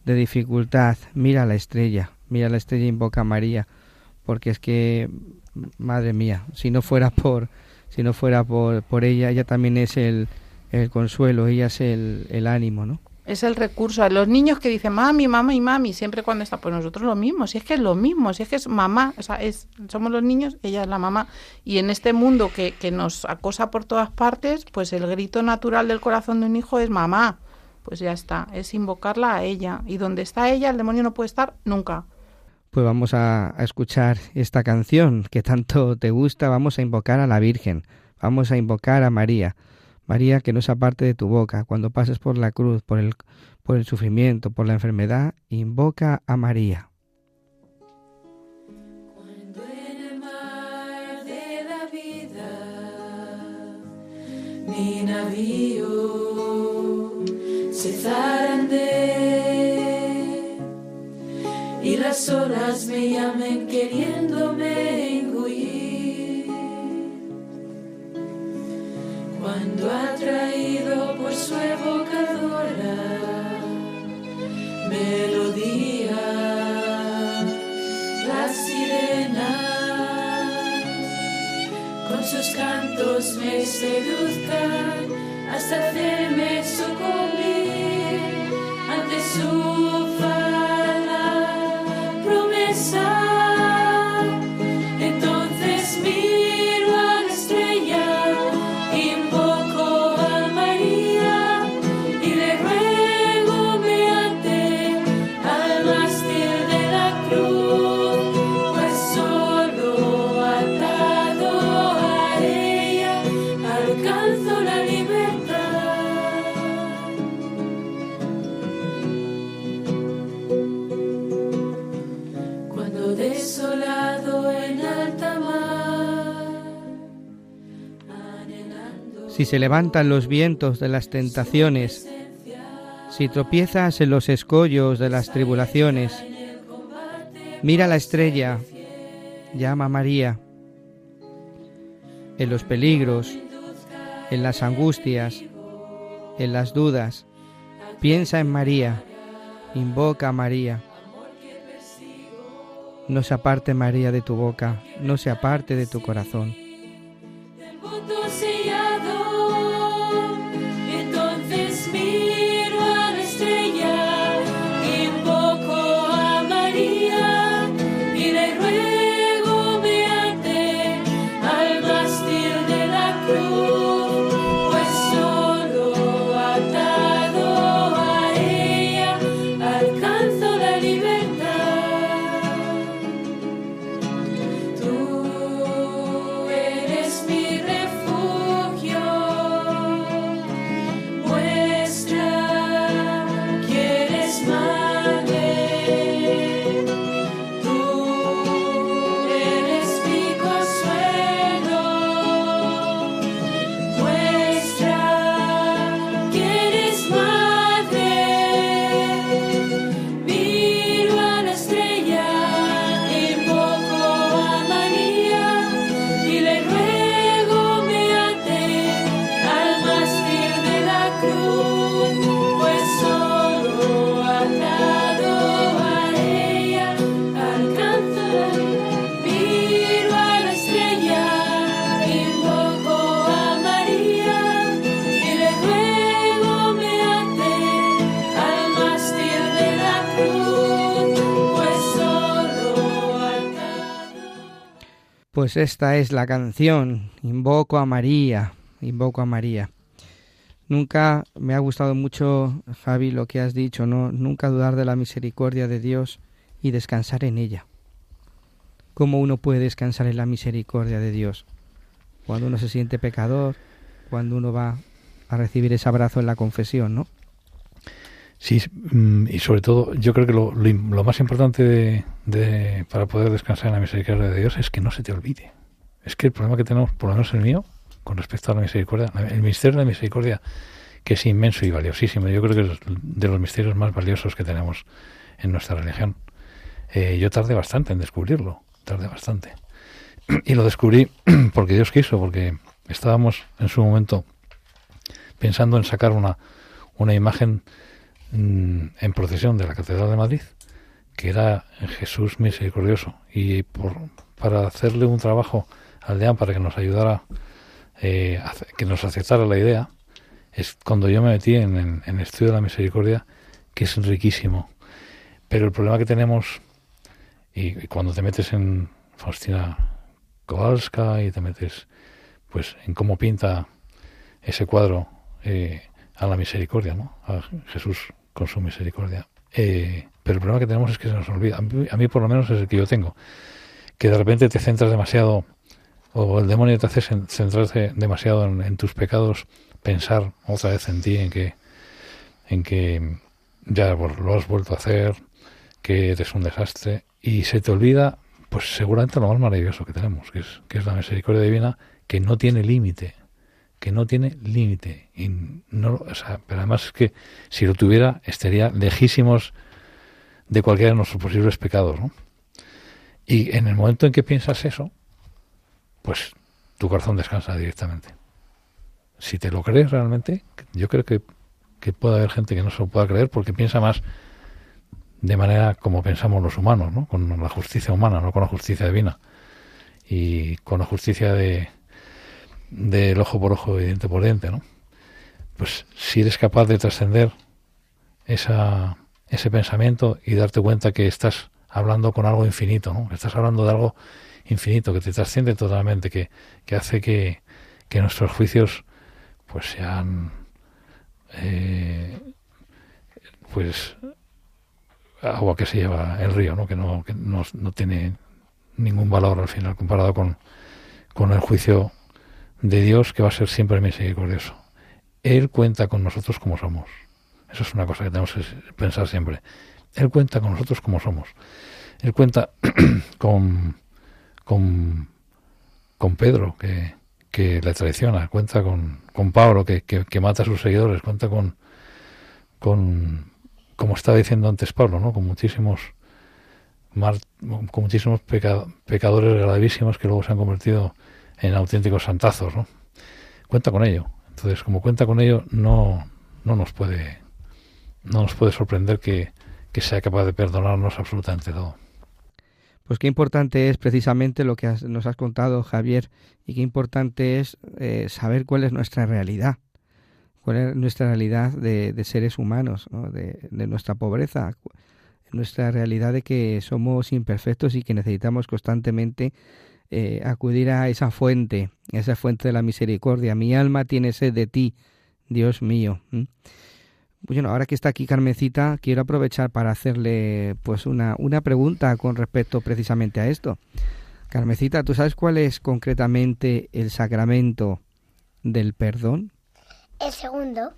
A: de dificultad, mira la estrella, mira la estrella, invoca a María, porque es que, madre mía, si no fuera por, si no fuera por, por ella, ella también es el, el consuelo, ella es el, el ánimo, ¿no?
B: Es el recurso. Los niños que dicen mami, mamá y mami, siempre cuando está, pues nosotros lo mismo, si es que es lo mismo, si es que es mamá, o sea, es, somos los niños, ella es la mamá. Y en este mundo que, que nos acosa por todas partes, pues el grito natural del corazón de un hijo es mamá. Pues ya está, es invocarla a ella. Y donde está ella, el demonio no puede estar nunca.
A: Pues vamos a, a escuchar esta canción que tanto te gusta, vamos a invocar a la Virgen, vamos a invocar a María. María, que no se aparte de tu boca. Cuando pases por la cruz, por el, por el sufrimiento, por la enfermedad, invoca a María.
G: Cuando en el mar de la vida mi navío se zarandee y las olas me llamen queriéndome engullir. Cuando atraído por su evocadora melodía, la sirena con sus cantos me seduzcan hasta hacerme sucumbir ante su
A: Se levantan los vientos de las tentaciones, si tropiezas en los escollos de las tribulaciones, mira la estrella, llama a María. En los peligros, en las angustias, en las dudas, piensa en María, invoca a María. No se aparte María de tu boca, no se aparte de tu corazón.
G: Pues
A: esta es la canción, Invoco a María, Invoco a María. Nunca me ha gustado mucho, Javi, lo que has dicho, ¿no? Nunca dudar de la misericordia de Dios y descansar en ella. cómo uno puede descansar en la misericordia de Dios. Cuando uno se siente pecador, cuando uno va a recibir ese abrazo en la confesión, ¿no?
D: Sí, mm, y sobre todo, yo creo que lo, lo más importante de, para poder descansar en la misericordia de Dios es que no se te olvide. Es que el problema que tenemos, por lo menos el mío, con respecto a la misericordia, el misterio de la misericordia, que es inmenso y valiosísimo, yo creo que es de los misterios más valiosos que tenemos en nuestra religión. Eh, yo tardé bastante en descubrirlo, tardé bastante. Y lo descubrí porque Dios quiso, porque estábamos en su momento pensando en sacar una, una imagen en procesión de la Catedral de Madrid, que era Jesús misericordioso. Y por, para hacerle un trabajo al deán para que nos ayudara, eh, que nos aceptara la idea, es cuando yo me metí en, en- en estudio de la misericordia, que es riquísimo. Pero el problema que tenemos, y, y cuando te metes en Faustina Kowalska y te metes pues en cómo pinta ese cuadro eh, a la misericordia, ¿no? A Jesús con su misericordia. Eh, pero el problema que tenemos es que se nos olvida. A mí, por lo menos es el que yo tengo. Que de repente te centras demasiado, o el demonio te hace cen- centrarte demasiado en, tus pecados, pensar otra vez en ti, en que, en que ya lo has vuelto a hacer, que eres un desastre, y se te olvida, pues seguramente lo más maravilloso que tenemos, que es la misericordia divina, que no tiene límite, que no tiene límite. Y no, o sea, pero además es que si lo tuviera, estaría lejísimos de cualquiera de nuestros posibles pecados. ¿no? Y en el momento en que piensas eso, pues tu corazón descansa directamente. Si te lo crees realmente, yo creo que, que puede haber gente que no se lo pueda creer porque piensa más de manera como pensamos los humanos, ¿no? con la justicia humana, no con la justicia divina. Y con la justicia de del ojo por ojo y diente por diente, ¿no? Pues si eres capaz de trascender esa, ese pensamiento y darte cuenta que estás hablando con algo infinito, ¿no? Estás hablando de algo infinito, que te trasciende totalmente, que, que hace que, que nuestros juicios pues sean eh, pues agua que se lleva el río, ¿no? Que no, que no, no tiene ningún valor al final comparado con, con el juicio de Dios que va a ser siempre misericordioso. Él cuenta con nosotros como somos. Eso es una cosa que tenemos que pensar siempre. Él cuenta con nosotros como somos. Él cuenta con, con, con Pedro, que, que le traiciona, cuenta con, con Pablo, que, que, que mata a sus seguidores, cuenta con, con, como estaba diciendo antes Pablo, ¿no? con muchísimos con muchísimos peca- pecadores gravísimos que luego se han convertido en auténticos santazos, ¿no? Cuenta con ello. Entonces, como cuenta con ello, no, no nos puede no nos puede sorprender que, que sea capaz de perdonarnos absolutamente todo.
A: Pues qué importante es precisamente lo que has- nos has contado, Javier, y qué importante es eh, saber cuál es nuestra realidad, cuál es nuestra realidad de, seres humanos, ¿no? de, nuestra pobreza, nuestra realidad de que somos imperfectos y que necesitamos constantemente eh, acudir a esa fuente, esa fuente de la misericordia. Mi alma tiene sed de ti, Dios mío. Bueno, ahora que está aquí Carmencita, quiero aprovechar para hacerle pues una, una pregunta con respecto precisamente a esto. Carmencita, ¿tú sabes cuál es concretamente el sacramento del perdón?
F: El segundo,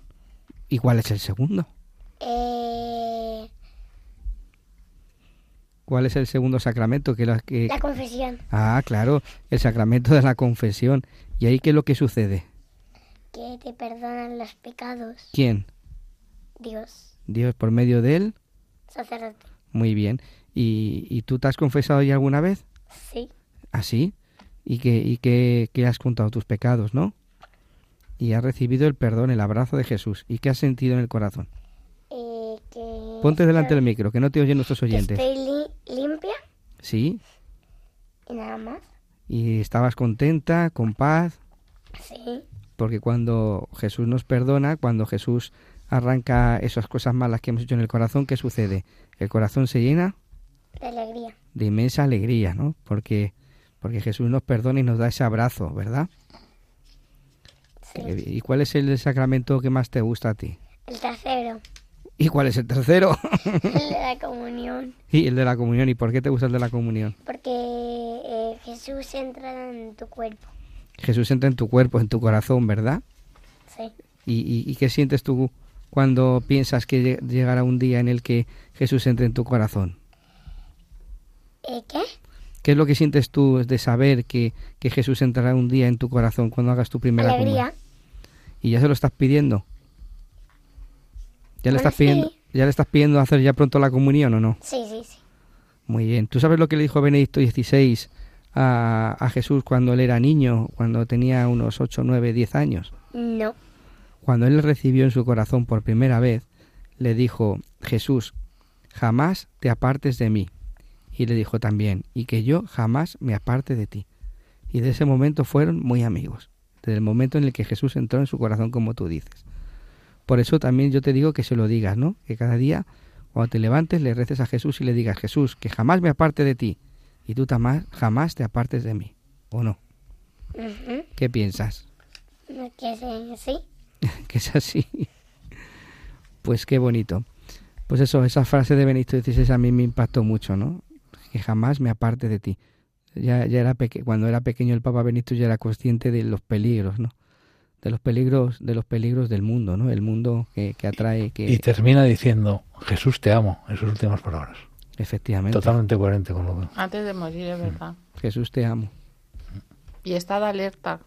A: ¿Y cuál es el segundo?
F: eh,
A: ¿Cuál es el segundo sacramento? Que la, que...
F: la confesión,
A: Ah, claro, el sacramento de la confesión. ¿Y ahí qué es lo que sucede?
F: que te perdonan los pecados.
A: ¿Quién?
F: Dios,
A: Dios por medio de él.
F: sacerdote.
A: Muy bien. ¿Y, y tú te has confesado ya alguna vez?
F: Sí,
A: ¿Así? ¿Y que, y que, que has contado tus pecados, no? Y has recibido el perdón, el abrazo de Jesús. ¿Y qué has sentido en el corazón?
F: eh, que...
A: Ponte delante del micro, que no te oyen nuestros
F: que
A: oyentes.
F: estoy limpia
A: ¿Sí?
F: y nada más.
A: ¿Y estabas contenta, con paz?
F: Sí,
A: Porque cuando Jesús nos perdona, cuando Jesús arranca esas cosas malas que hemos hecho en el corazón, ¿qué sucede? El corazón se llena
F: de alegría.
A: de inmensa alegría, ¿no? Porque, porque Jesús nos perdona y nos da ese abrazo, ¿verdad?
F: Sí.
A: ¿Y cuál es el sacramento que más te gusta a ti?
F: El tercero,
A: ¿Y cuál es el tercero?
F: el de la comunión.
A: y el de la comunión. ¿Y por qué te gusta el de la comunión?
F: Porque Jesús entra en tu cuerpo.
A: Jesús entra en tu cuerpo, en tu corazón, ¿verdad?
F: Sí.
A: ¿Y, y, y qué sientes tú cuando piensas que lle- llegará un día en el que Jesús entre en tu corazón?
F: ¿Eh, ¿Qué?
A: ¿Qué es lo que sientes tú de saber que, que Jesús entrará un día en tu corazón cuando hagas tu primera
F: Alegría.
A: comunión? ¿Y ya se lo estás pidiendo? ¿Ya le, estás pidiendo. ¿Ya le estás pidiendo hacer ya pronto la comunión o no?
F: Sí, sí, sí.
A: Muy bien. ¿Tú sabes lo que le dijo Benedicto XVI a, a Jesús cuando él era niño, cuando tenía unos 8, 9, 10 años?
F: No.
A: Cuando él le recibió en su corazón por primera vez, le dijo, Jesús, jamás te apartes de mí. Y le dijo también, y que yo jamás me aparte de ti. Y de ese momento fueron muy amigos, desde el momento en el que Jesús entró en su corazón, como tú dices. Por eso también yo te digo que se lo digas, ¿no? Que cada día, cuando te levantes, le reces a Jesús y le digas, Jesús, que jamás me aparte de ti, y tú jamás te apartes de mí. ¿O no? ¿Qué piensas?
F: Que sí, sí.
A: que es así. Pues qué bonito. Pues eso, esa frase de Benito XVI a mí me impactó mucho, ¿no? Que jamás me aparte de ti. Ya, ya era peque cuando era pequeño el Papa Benito ya era consciente de los peligros, ¿no? De los peligros, de los peligros del mundo, ¿no? El mundo que, que atrae, que
D: Y termina diciendo, Jesús te amo, en sus últimas palabras.
A: efectivamente
D: Totalmente coherente con lo que...
B: Antes de morir, es verdad.
A: Jesús te amo.
B: Y está de alerta.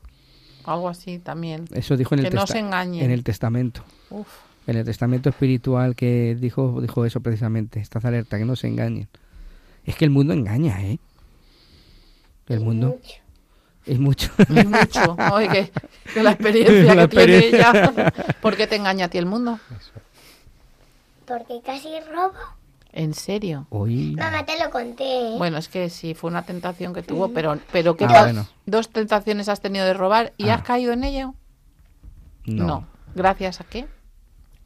B: Algo así también.
A: Eso dijo en el,
B: Que no se engañen.
A: en el testamento.
B: Uf.
A: En el testamento espiritual que dijo, dijo eso precisamente. Estás alerta, que no se engañen. Es que el mundo engaña, ¿eh? El mundo
F: Mucho.
A: Es mucho.
B: Es mucho. Oye, que, que la experiencia
A: La
B: que tiene ella. ¿Por qué te engaña a ti el mundo?
F: Porque casi robo.
B: ¿En serio?
A: Hoy
F: Mamá, te lo conté. ¿eh?
B: Bueno, es que sí, fue una tentación que tuvo, pero, pero ¿qué
A: Ah, bueno.
B: Dos tentaciones has tenido de robar y
A: Ah.
B: has caído en ello.
A: no.
B: ¿Gracias a qué?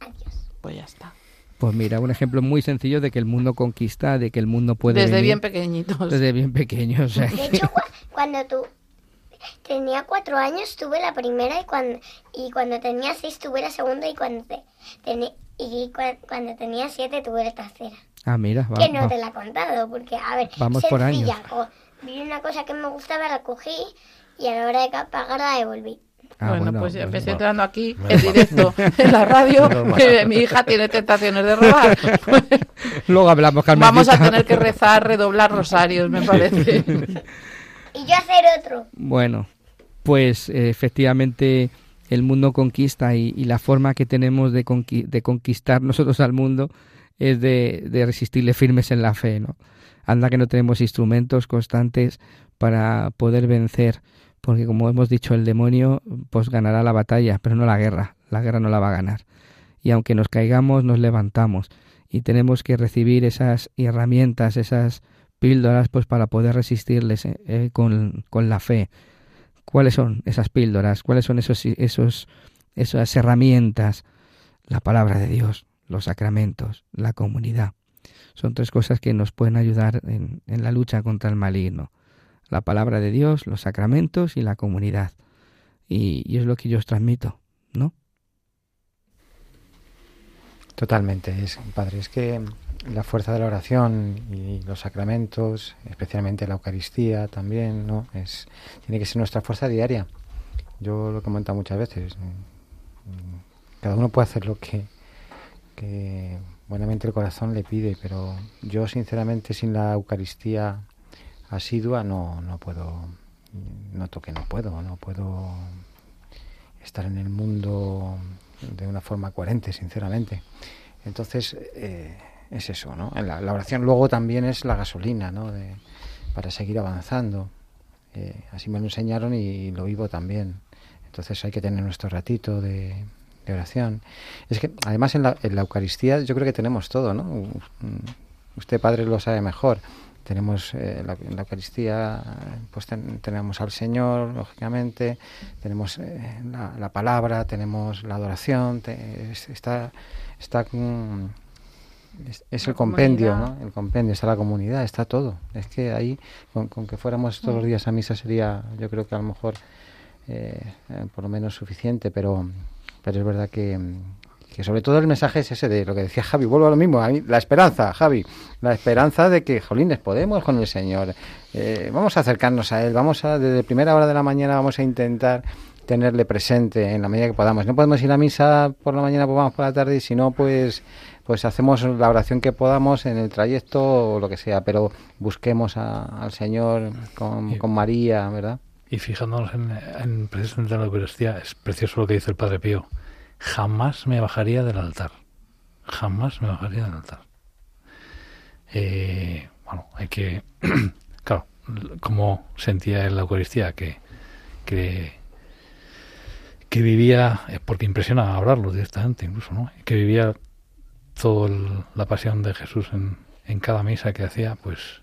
F: Adiós.
B: Pues ya está.
A: Pues mira, un ejemplo muy sencillo de que el mundo conquista, de que el mundo puede
B: Desde
A: venir
B: bien pequeñitos.
A: desde bien pequeño. O sea,
F: De hecho, cua- cuando tú tenía cuatro años tuve la primera y cuando y cuando tenía seis tuve la segunda y cuando te, y cua- cuando tenía siete tuve la tercera.
A: ah, mira, va-
F: que no
A: va-
F: te la he contado porque a ver,
A: Vamos por
F: sencilla.
A: años.
F: Vi una cosa que me gustaba, la cogí y a la hora de pagar la devolví.
A: ah,
B: bueno, pues ya
D: bueno.
B: entrando aquí
D: Menos
B: en
D: mal.
B: directo en la radio que mi hija tiene tentaciones de robar.
A: Luego hablamos, Carmen.
B: Vamos a tener que rezar, redoblar rosarios, me parece.
F: Y yo hacer otro.
A: Bueno, pues eh, efectivamente el mundo conquista y, la forma que tenemos de conquistar nosotros al mundo es de, de resistirle firmes en la fe, ¿no? Anda que no tenemos instrumentos constantes para poder vencer, porque como hemos dicho, el demonio pues ganará la batalla, pero no la guerra, la guerra no la va a ganar. Y aunque nos caigamos, nos levantamos y tenemos que recibir esas herramientas, esas píldoras, pues para poder resistirles eh, eh, con, con la fe. ¿Cuáles son esas píldoras? ¿Cuáles son esos, esos, esas herramientas? La palabra de Dios, los sacramentos, la comunidad. Son tres cosas que nos pueden ayudar en, en la lucha contra el maligno. La palabra de Dios, los sacramentos y la comunidad. Y, y es lo que yo os transmito, ¿no?
C: Totalmente, es, padre. Es que la fuerza de la oración y los sacramentos, especialmente la Eucaristía también, ¿no? Es, tiene que ser nuestra fuerza diaria. Yo lo he comentado muchas veces. Cada uno puede hacer lo que, que buenamente el corazón le pide, pero yo sinceramente sin la Eucaristía asidua no, no puedo, noto que no puedo, no puedo estar en el mundo de una forma coherente, sinceramente. Entonces, eh, es eso, ¿no? La, la oración luego también es la gasolina, ¿no? De- para seguir avanzando. Eh, así me lo enseñaron y lo vivo también. Entonces hay que tener nuestro ratito de, de oración. Es que además en la, en la Eucaristía yo creo que tenemos todo, ¿no? U- Usted, padre, lo sabe mejor. Tenemos eh, la, en la Eucaristía, pues ten- tenemos al Señor, lógicamente, tenemos eh, la, la palabra, tenemos la adoración, te- es- está, está mm, es, el compendio,
B: comunidad.
C: ¿no? El compendio, está la comunidad, está todo. Es que ahí, con, con que fuéramos todos los
B: Mm.
C: días a misa sería, yo creo que a lo mejor, eh, eh, por lo menos suficiente, pero, pero es verdad que, que sobre todo el mensaje es ese de lo que decía Javi, vuelvo a lo mismo, a mí, la esperanza, Javi, la esperanza de que, jolines, podemos con el Señor, eh, vamos a acercarnos a Él, vamos a, desde primera hora de la mañana vamos a intentar tenerle presente en la medida que podamos. No podemos ir a misa por la mañana, pues vamos por la tarde y si no, pues pues hacemos la oración que podamos en el trayecto o lo que sea, pero busquemos a- al Señor con,
D: Y-
C: con María, ¿verdad?
D: Y fijándonos en, en precisamente en la Eucaristía, es precioso lo que dice el Padre Pío. Jamás me bajaría del altar. Jamás me bajaría del altar. Eh, bueno, hay que... claro, como sentía en la Eucaristía que, que, que vivía, porque impresiona hablarlo directamente incluso, ¿no? Que vivía toda la pasión de Jesús en, en cada misa que hacía, pues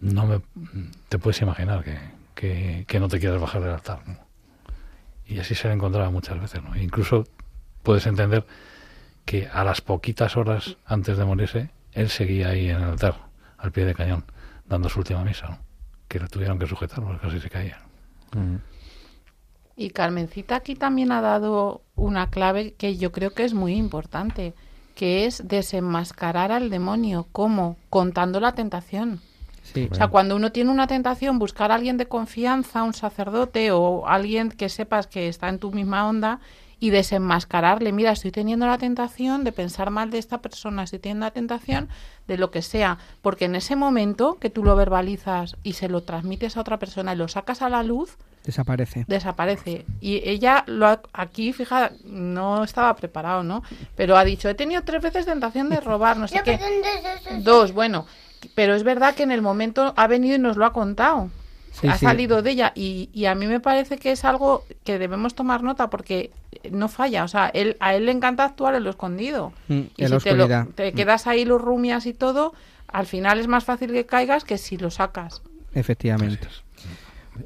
D: no me te puedes imaginar que, que, que no te quieras bajar del altar ¿no? y así se le encontraba muchas veces ¿no? incluso puedes entender que a las poquitas horas antes de morirse él seguía ahí en el altar al pie de cañón dando su última misa ¿no? que le tuvieron que sujetar porque casi se caía
B: Y Carmencita aquí también ha dado una clave que yo creo que es muy importante, que es desenmascarar al demonio. ¿Cómo? Contando la tentación.
A: Sí.
B: O sea, cuando uno tiene una tentación, buscar a alguien de confianza, un sacerdote o alguien que sepas que está en tu misma onda y desenmascararle. Mira, estoy teniendo la tentación de pensar mal de esta persona, estoy teniendo la tentación de lo que sea. Porque en ese momento que tú lo verbalizas y se lo transmites a otra persona y lo sacas a la luz,
A: Desaparece.
B: desaparece. Y ella lo ha- aquí, fija, no estaba preparado, ¿no? Pero ha dicho, he tenido tres veces tentación de robar, no sé qué.
F: dos,
B: bueno. Pero es verdad que en el momento ha venido y nos lo ha contado.
A: Sí,
B: ha
A: sí.
B: salido de ella y, y a mí me parece que es algo que debemos tomar nota porque no falla. O sea, él, a él le encanta actuar en lo escondido.
A: Mm,
B: Y si te, lo-
A: oscuridad.
B: te quedas ahí los rumias y todo, al final es más fácil que caigas que si lo sacas.
A: Efectivamente.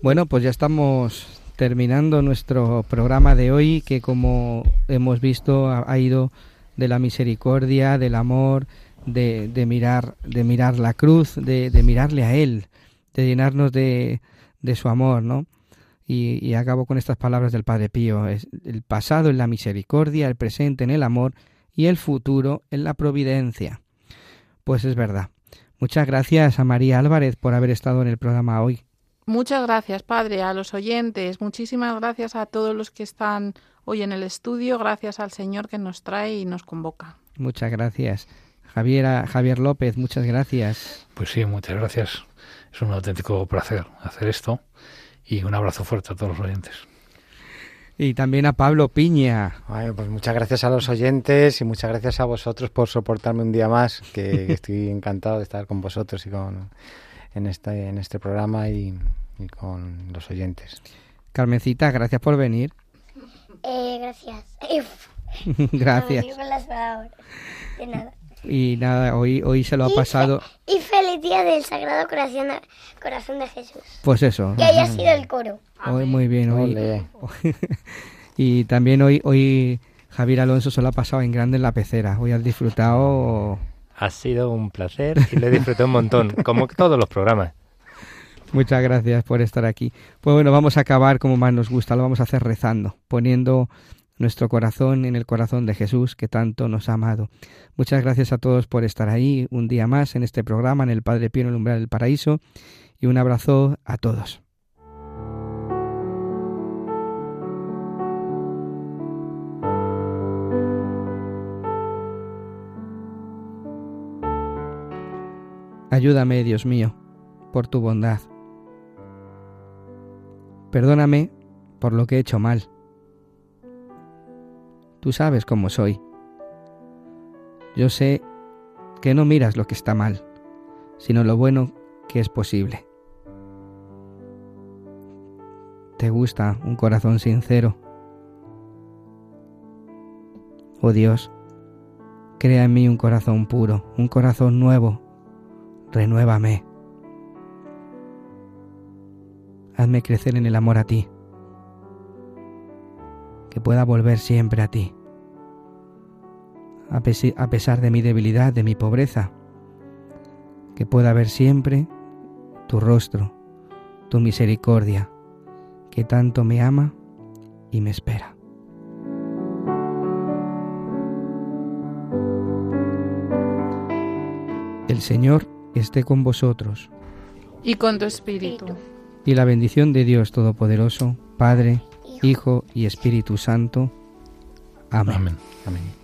A: Bueno, pues ya estamos terminando nuestro programa de hoy, que como hemos visto ha, ido de la misericordia, del amor, de, de mirar, de mirar la cruz, de, de mirarle a él, de llenarnos de, de su amor, ¿no? Y, y acabo con estas palabras del Padre Pío: es el pasado en la misericordia, el presente en el amor y el futuro en la providencia. Pues es verdad. Muchas gracias a María Álvarez por haber estado en el programa hoy.
B: Muchas gracias, Padre, a los oyentes. Muchísimas gracias a todos los que están hoy en el estudio. Gracias al Señor que nos trae y nos convoca.
A: Muchas gracias. Javier, Javier López, muchas gracias.
D: Pues sí, muchas gracias. Es un auténtico placer hacer esto y un abrazo fuerte a todos los oyentes.
A: Y también a Pablo Piña.
C: Ay, pues muchas gracias a los oyentes y muchas gracias a vosotros por soportarme un día más, que, que estoy encantado de estar con vosotros y con en este en este programa y, y con los oyentes.
A: Carmencita, gracias por venir.
F: Eh, gracias.
A: Gracias.
F: De nada.
A: Y nada, hoy, hoy se lo ha
F: Y
A: pasado.
F: fe- Y feliz día del Sagrado Corazón de, Corazón de Jesús.
A: Pues eso.
F: Que haya sido el coro.
A: Hoy muy bien. Hoy,
C: Ole.
A: y también hoy, hoy Javier Alonso se lo ha pasado en grande en la pecera. Hoy has disfrutado.
E: Ha sido un placer y lo he un montón, como todos los programas.
A: Muchas gracias por estar aquí. Pues bueno, vamos a acabar como más nos gusta, lo vamos a hacer rezando, poniendo nuestro corazón en el corazón de Jesús que tanto nos ha amado. Muchas gracias a todos por estar ahí un día más en este programa, en el Padre Pío en el umbral del paraíso, y un abrazo a todos. Ayúdame, Dios mío, por tu bondad. Perdóname por lo que he hecho mal. Tú sabes cómo soy. Yo sé que no miras lo que está mal, sino lo bueno que es posible. Te gusta un corazón sincero. Oh Dios, crea en mí un corazón puro, un corazón nuevo renuévame. Hazme crecer en el amor a ti, que pueda volver siempre a ti, a pesar de mi debilidad, de mi pobreza, que pueda ver siempre tu rostro, tu misericordia, que tanto me ama y me espera. El Señor esté con vosotros.
B: Y con tu espíritu.
A: Y la bendición de Dios Todopoderoso, Padre, Hijo y Espíritu Santo. Amén.
D: Amén.
H: Amén.